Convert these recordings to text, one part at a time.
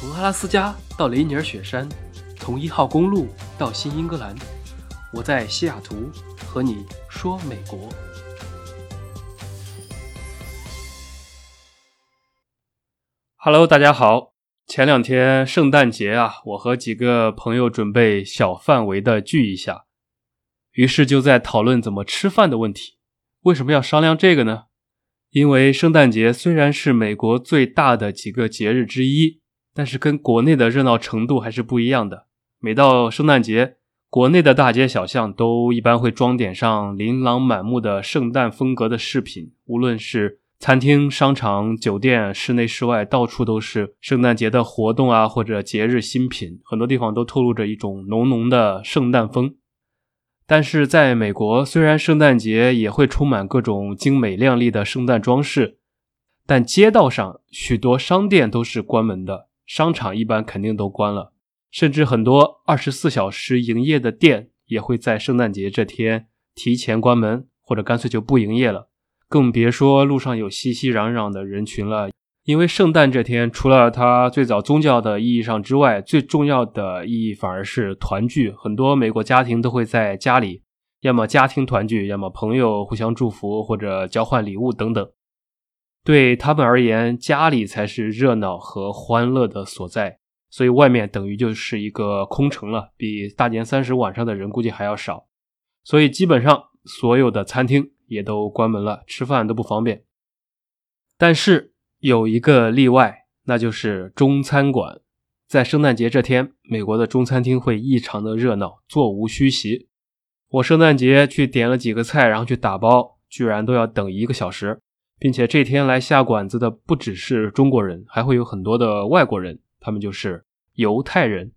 从阿拉斯加到雷尼尔雪山，从一号公路到新英格兰，我在西雅图和你说美国。Hello，大家好。前两天圣诞节啊，我和几个朋友准备小范围的聚一下，于是就在讨论怎么吃饭的问题。为什么要商量这个呢？因为圣诞节虽然是美国最大的几个节日之一。但是跟国内的热闹程度还是不一样的。每到圣诞节，国内的大街小巷都一般会装点上琳琅满目的圣诞风格的饰品，无论是餐厅、商场、酒店，室内室外，到处都是圣诞节的活动啊，或者节日新品，很多地方都透露着一种浓浓的圣诞风。但是在美国，虽然圣诞节也会充满各种精美亮丽的圣诞装饰，但街道上许多商店都是关门的。商场一般肯定都关了，甚至很多二十四小时营业的店也会在圣诞节这天提前关门，或者干脆就不营业了。更别说路上有熙熙攘攘的人群了。因为圣诞这天，除了它最早宗教的意义上之外，最重要的意义反而是团聚。很多美国家庭都会在家里，要么家庭团聚，要么朋友互相祝福或者交换礼物等等。对他们而言，家里才是热闹和欢乐的所在，所以外面等于就是一个空城了，比大年三十晚上的人估计还要少。所以基本上所有的餐厅也都关门了，吃饭都不方便。但是有一个例外，那就是中餐馆。在圣诞节这天，美国的中餐厅会异常的热闹，座无虚席。我圣诞节去点了几个菜，然后去打包，居然都要等一个小时。并且这天来下馆子的不只是中国人，还会有很多的外国人，他们就是犹太人。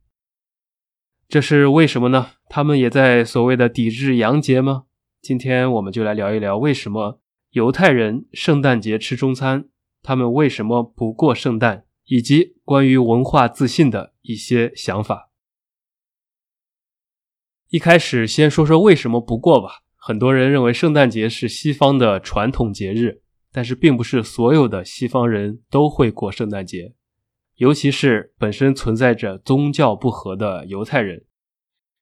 这是为什么呢？他们也在所谓的抵制洋节吗？今天我们就来聊一聊为什么犹太人圣诞节吃中餐，他们为什么不过圣诞，以及关于文化自信的一些想法。一开始先说说为什么不过吧。很多人认为圣诞节是西方的传统节日。但是，并不是所有的西方人都会过圣诞节，尤其是本身存在着宗教不合的犹太人。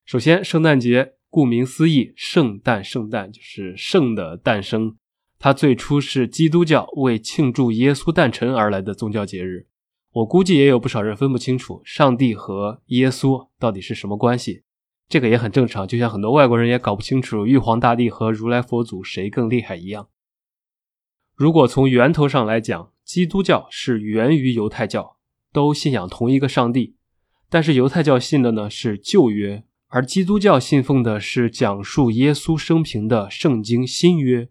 首先，圣诞节顾名思义，圣诞，圣诞就是圣的诞生。它最初是基督教为庆祝耶稣诞辰而来的宗教节日。我估计也有不少人分不清楚上帝和耶稣到底是什么关系，这个也很正常。就像很多外国人也搞不清楚玉皇大帝和如来佛祖谁更厉害一样。如果从源头上来讲，基督教是源于犹太教，都信仰同一个上帝。但是犹太教信的呢是旧约，而基督教信奉的是讲述耶稣生平的圣经新约。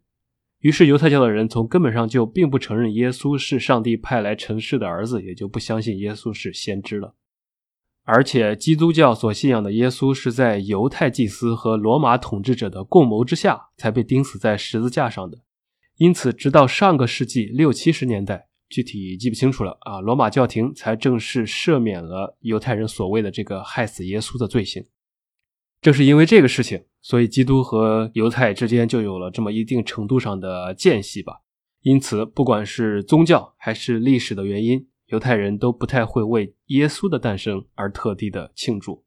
于是犹太教的人从根本上就并不承认耶稣是上帝派来成世的儿子，也就不相信耶稣是先知了。而且基督教所信仰的耶稣是在犹太祭司和罗马统治者的共谋之下才被钉死在十字架上的。因此，直到上个世纪六七十年代，具体记不清楚了啊，罗马教廷才正式赦免了犹太人所谓的这个害死耶稣的罪行。正是因为这个事情，所以基督和犹太之间就有了这么一定程度上的间隙吧。因此，不管是宗教还是历史的原因，犹太人都不太会为耶稣的诞生而特地的庆祝。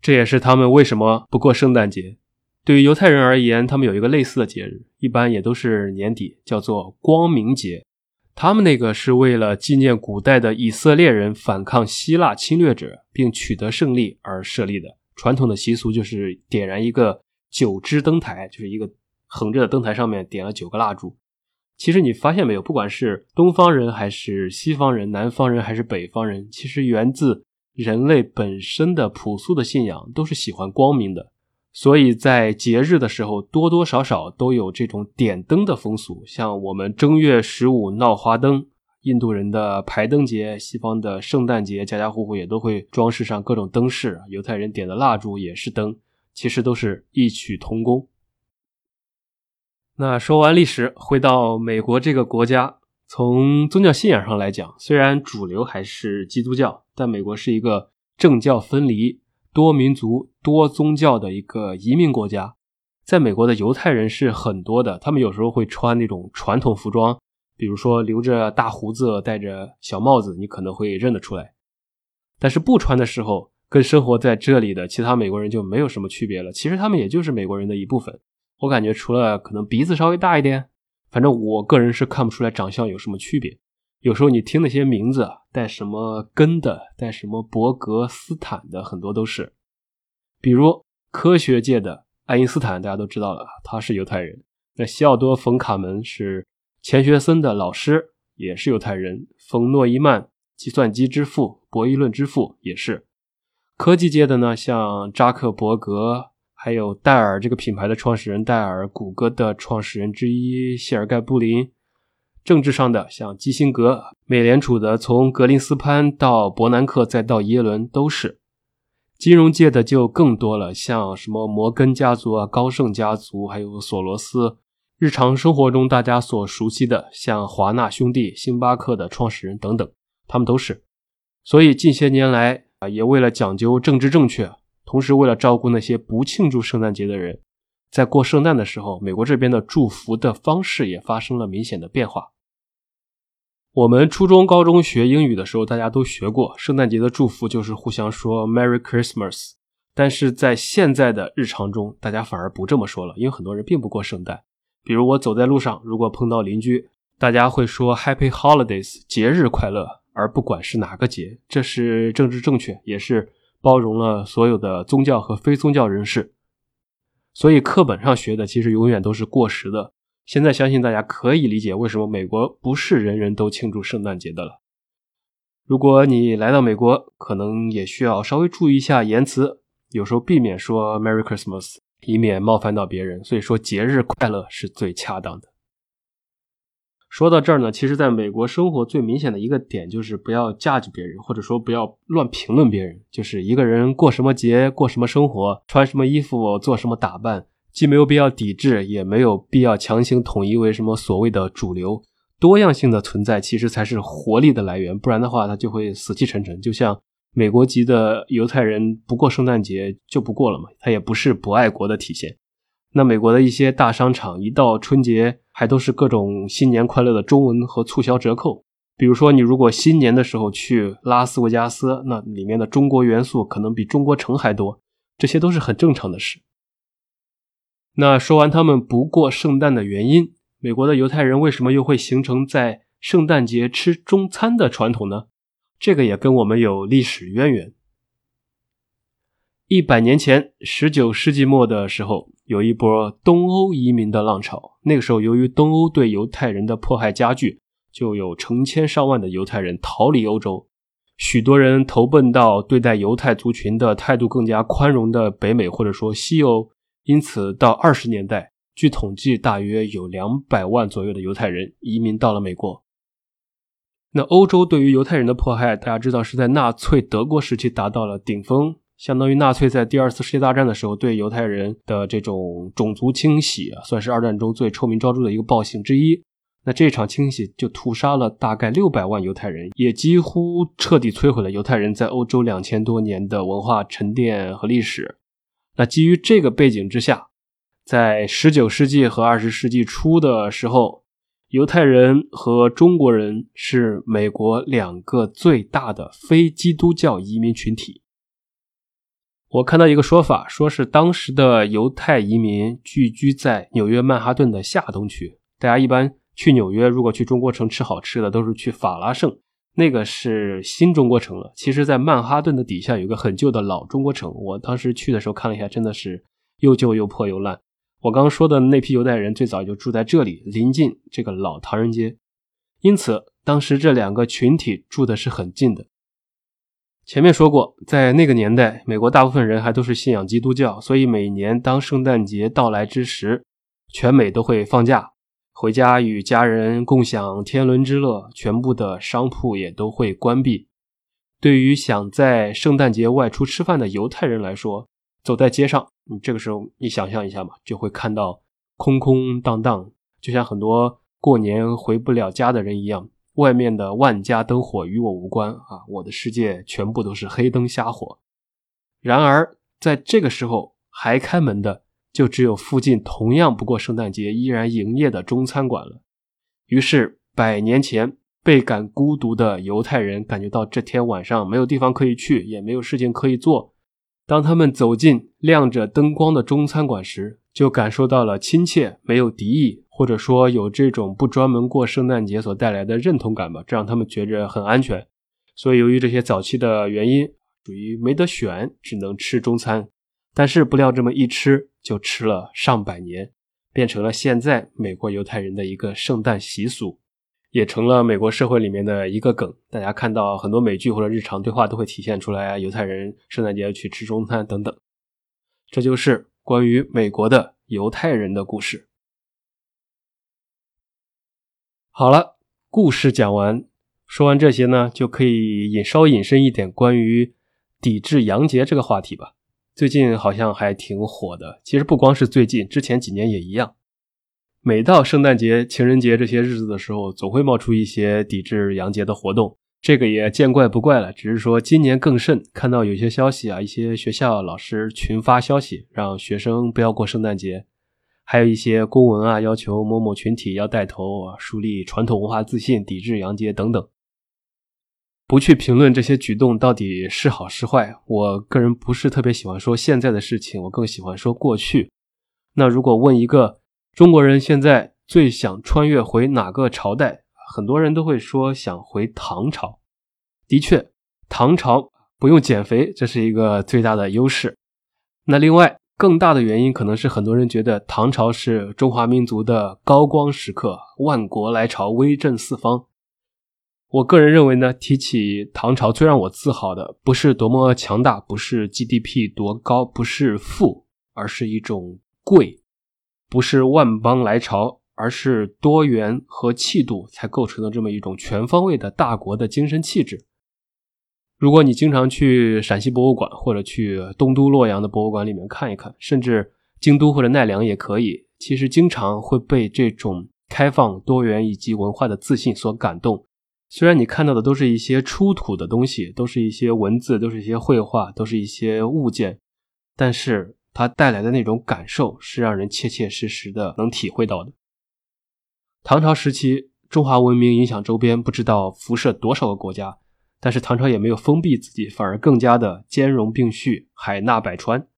这也是他们为什么不过圣诞节。对于犹太人而言，他们有一个类似的节日，一般也都是年底，叫做光明节。他们那个是为了纪念古代的以色列人反抗希腊侵略者并取得胜利而设立的。传统的习俗就是点燃一个九支灯台，就是一个横着的灯台，上面点了九个蜡烛。其实你发现没有，不管是东方人还是西方人，南方人还是北方人，其实源自人类本身的朴素的信仰，都是喜欢光明的。所以在节日的时候，多多少少都有这种点灯的风俗。像我们正月十五闹花灯，印度人的排灯节，西方的圣诞节，家家户户也都会装饰上各种灯饰。犹太人点的蜡烛也是灯，其实都是异曲同工。那说完历史，回到美国这个国家，从宗教信仰上来讲，虽然主流还是基督教，但美国是一个政教分离。多民族、多宗教的一个移民国家，在美国的犹太人是很多的。他们有时候会穿那种传统服装，比如说留着大胡子、戴着小帽子，你可能会认得出来。但是不穿的时候，跟生活在这里的其他美国人就没有什么区别了。其实他们也就是美国人的一部分。我感觉除了可能鼻子稍微大一点，反正我个人是看不出来长相有什么区别。有时候你听那些名字带什么根的，带什么伯格斯坦的，很多都是。比如科学界的爱因斯坦，大家都知道了，他是犹太人。那西奥多·冯·卡门是钱学森的老师，也是犹太人。冯·诺依曼，计算机之父、博弈论之父，也是。科技界的呢，像扎克伯格，还有戴尔这个品牌的创始人戴尔，谷歌的创始人之一谢尔盖·布林。政治上的，像基辛格，美联储的从格林斯潘到伯南克再到耶伦都是。金融界的就更多了，像什么摩根家族啊、高盛家族，还有索罗斯。日常生活中大家所熟悉的，像华纳兄弟、星巴克的创始人等等，他们都是。所以近些年来啊，也为了讲究政治正确，同时为了照顾那些不庆祝圣诞节的人，在过圣诞的时候，美国这边的祝福的方式也发生了明显的变化。我们初中、高中学英语的时候，大家都学过，圣诞节的祝福就是互相说 “Merry Christmas”。但是在现在的日常中，大家反而不这么说了，因为很多人并不过圣诞。比如我走在路上，如果碰到邻居，大家会说 “Happy Holidays”，节日快乐，而不管是哪个节，这是政治正确，也是包容了所有的宗教和非宗教人士。所以课本上学的其实永远都是过时的。现在相信大家可以理解为什么美国不是人人都庆祝圣诞节的了。如果你来到美国，可能也需要稍微注意一下言辞，有时候避免说 “Merry Christmas”。以免冒犯到别人，所以说节日快乐是最恰当的。说到这儿呢，其实在美国生活最明显的一个点就是不要 judge 别人，或者说不要乱评论别人。就是一个人过什么节、过什么生活、穿什么衣服、做什么打扮，既没有必要抵制，也没有必要强行统一为什么所谓的主流。多样性的存在其实才是活力的来源，不然的话，它就会死气沉沉。就像。美国籍的犹太人不过圣诞节就不过了嘛，他也不是不爱国的体现。那美国的一些大商场一到春节，还都是各种新年快乐的中文和促销折扣。比如说，你如果新年的时候去拉斯维加斯，那里面的中国元素可能比中国城还多，这些都是很正常的事。那说完他们不过圣诞的原因，美国的犹太人为什么又会形成在圣诞节吃中餐的传统呢？这个也跟我们有历史渊源。一百年前，十九世纪末的时候，有一波东欧移民的浪潮。那个时候，由于东欧对犹太人的迫害加剧，就有成千上万的犹太人逃离欧洲。许多人投奔到对待犹太族群的态度更加宽容的北美，或者说西欧。因此，到二十年代，据统计，大约有两百万左右的犹太人移民到了美国。那欧洲对于犹太人的迫害，大家知道是在纳粹德国时期达到了顶峰，相当于纳粹在第二次世界大战的时候对犹太人的这种种族清洗啊，算是二战中最臭名昭著的一个暴行之一。那这场清洗就屠杀了大概六百万犹太人，也几乎彻底摧毁了犹太人在欧洲两千多年的文化沉淀和历史。那基于这个背景之下，在十九世纪和二十世纪初的时候。犹太人和中国人是美国两个最大的非基督教移民群体。我看到一个说法，说是当时的犹太移民聚居在纽约曼哈顿的下东区。大家一般去纽约，如果去中国城吃好吃的，都是去法拉盛，那个是新中国城了。其实，在曼哈顿的底下有个很旧的老中国城。我当时去的时候看了一下，真的是又旧又破又烂。我刚刚说的那批犹太人最早就住在这里，临近这个老唐人街，因此当时这两个群体住的是很近的。前面说过，在那个年代，美国大部分人还都是信仰基督教，所以每年当圣诞节到来之时，全美都会放假，回家与家人共享天伦之乐，全部的商铺也都会关闭。对于想在圣诞节外出吃饭的犹太人来说，走在街上，你这个时候你想象一下嘛，就会看到空空荡荡，就像很多过年回不了家的人一样。外面的万家灯火与我无关啊，我的世界全部都是黑灯瞎火。然而在这个时候还开门的，就只有附近同样不过圣诞节依然营业的中餐馆了。于是百年前倍感孤独的犹太人感觉到这天晚上没有地方可以去，也没有事情可以做。当他们走进亮着灯光的中餐馆时，就感受到了亲切，没有敌意，或者说有这种不专门过圣诞节所带来的认同感吧，这让他们觉着很安全。所以，由于这些早期的原因，属于没得选，只能吃中餐。但是不料这么一吃，就吃了上百年，变成了现在美国犹太人的一个圣诞习俗，也成了美国社会里面的一个梗。大家看到很多美剧或者日常对话都会体现出来，犹太人圣诞节去吃中餐等等。这就是关于美国的犹太人的故事。好了，故事讲完，说完这些呢，就可以引稍微引申一点关于抵制洋节这个话题吧。最近好像还挺火的，其实不光是最近，之前几年也一样。每到圣诞节、情人节这些日子的时候，总会冒出一些抵制洋节的活动，这个也见怪不怪了。只是说今年更甚，看到有些消息啊，一些学校老师群发消息，让学生不要过圣诞节，还有一些公文啊，要求某某群体要带头啊，树立传统文化自信，抵制洋节等等。不去评论这些举动到底是好是坏，我个人不是特别喜欢说现在的事情，我更喜欢说过去。那如果问一个中国人现在最想穿越回哪个朝代，很多人都会说想回唐朝。的确，唐朝不用减肥，这是一个最大的优势。那另外更大的原因，可能是很多人觉得唐朝是中华民族的高光时刻，万国来朝，威震四方。我个人认为呢，提起唐朝，最让我自豪的不是多么强大，不是 GDP 多高，不是富，而是一种贵；不是万邦来朝，而是多元和气度才构成的这么一种全方位的大国的精神气质。如果你经常去陕西博物馆，或者去东都洛阳的博物馆里面看一看，甚至京都或者奈良也可以，其实经常会被这种开放、多元以及文化的自信所感动。虽然你看到的都是一些出土的东西，都是一些文字，都是一些绘画，都是一些物件，但是它带来的那种感受是让人切切实实的能体会到的。唐朝时期，中华文明影响周边不知道辐射多少个国家，但是唐朝也没有封闭自己，反而更加的兼容并蓄，海纳百川。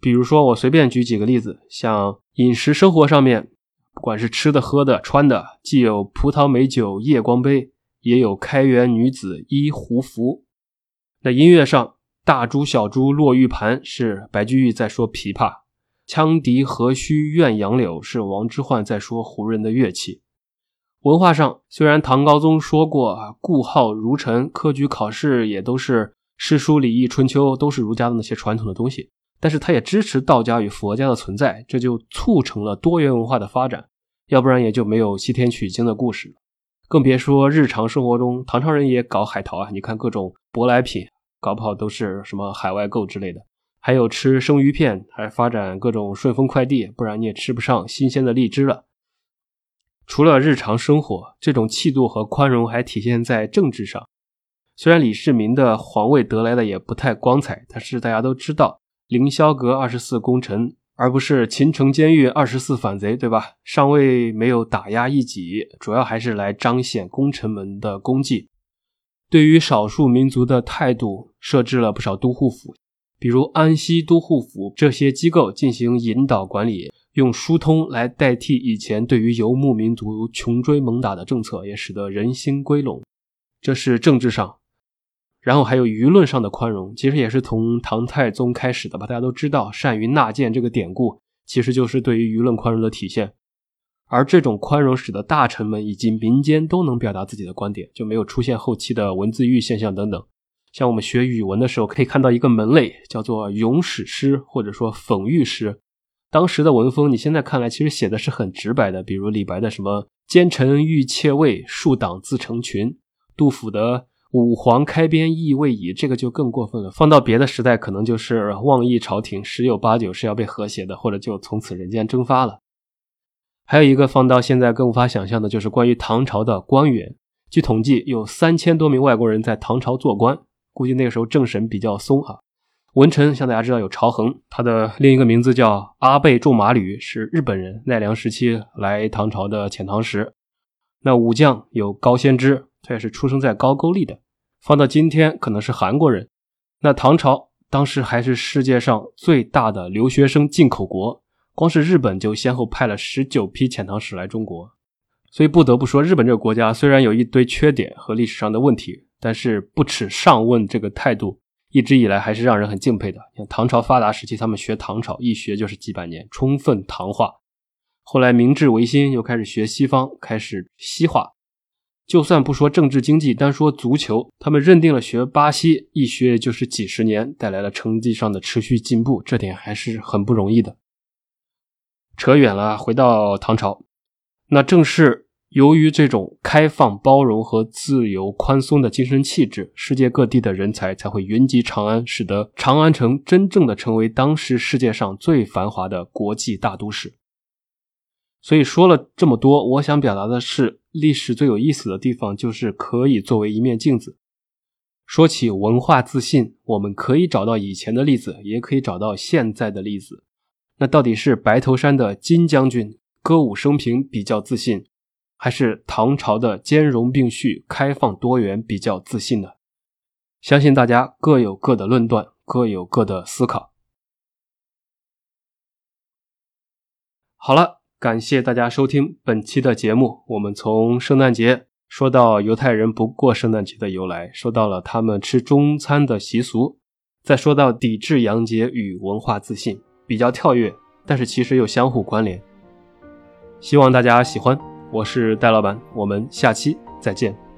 比如说，我随便举几个例子，像饮食生活上面。不管是吃的、喝的、穿的，既有葡萄美酒夜光杯，也有开元女子衣胡服。那音乐上，大珠小珠落玉盘是白居易在说琵琶，羌笛何须怨杨柳是王之涣在说胡人的乐器。文化上，虽然唐高宗说过啊，故号儒臣，科举考试也都是诗书礼义春秋，都是儒家的那些传统的东西，但是他也支持道家与佛家的存在，这就促成了多元文化的发展。要不然也就没有西天取经的故事，更别说日常生活中唐朝人也搞海淘啊！你看各种舶来品，搞不好都是什么海外购之类的。还有吃生鱼片，还发展各种顺丰快递，不然你也吃不上新鲜的荔枝了。除了日常生活，这种气度和宽容还体现在政治上。虽然李世民的皇位得来的也不太光彩，但是大家都知道凌霄阁二十四功臣。而不是秦城监狱二十四反贼，对吧？上位没有打压异己，主要还是来彰显功臣们的功绩。对于少数民族的态度，设置了不少都护府，比如安西都护府这些机构进行引导管理，用疏通来代替以前对于游牧民族穷追猛打的政策，也使得人心归拢。这是政治上。然后还有舆论上的宽容，其实也是从唐太宗开始的吧？大家都知道“善于纳谏”这个典故，其实就是对于舆论宽容的体现。而这种宽容使得大臣们以及民间都能表达自己的观点，就没有出现后期的文字狱现象等等。像我们学语文的时候，可以看到一个门类叫做咏史诗，或者说讽喻诗。当时的文风，你现在看来其实写的是很直白的，比如李白的什么“奸臣欲窃位，树党自成群”，杜甫的。五皇开边意未已，这个就更过分了。放到别的时代，可能就是妄议朝廷，十有八九是要被和谐的，或者就从此人间蒸发了。还有一个放到现在更无法想象的，就是关于唐朝的官员。据统计，有三千多名外国人在唐朝做官，估计那个时候政审比较松啊。文臣像大家知道有朝衡，他的另一个名字叫阿倍仲麻吕，是日本人，奈良时期来唐朝的遣唐使。那武将有高仙芝，他也是出生在高句丽的，放到今天可能是韩国人。那唐朝当时还是世界上最大的留学生进口国，光是日本就先后派了十九批遣唐使来中国。所以不得不说，日本这个国家虽然有一堆缺点和历史上的问题，但是不耻上问这个态度。一直以来还是让人很敬佩的。像唐朝发达时期，他们学唐朝一学就是几百年，充分唐化。后来明治维新又开始学西方，开始西化。就算不说政治经济，单说足球，他们认定了学巴西一学就是几十年，带来了成绩上的持续进步，这点还是很不容易的。扯远了，回到唐朝，那正是。由于这种开放、包容和自由、宽松的精神气质，世界各地的人才才会云集长安，使得长安城真正的成为当时世界上最繁华的国际大都市。所以说了这么多，我想表达的是，历史最有意思的地方就是可以作为一面镜子。说起文化自信，我们可以找到以前的例子，也可以找到现在的例子。那到底是白头山的金将军歌舞升平比较自信？还是唐朝的兼容并蓄、开放多元比较自信的，相信大家各有各的论断，各有各的思考。好了，感谢大家收听本期的节目。我们从圣诞节说到犹太人不过圣诞节的由来，说到了他们吃中餐的习俗，再说到抵制洋节与文化自信，比较跳跃，但是其实又相互关联。希望大家喜欢。我是戴老板，我们下期再见。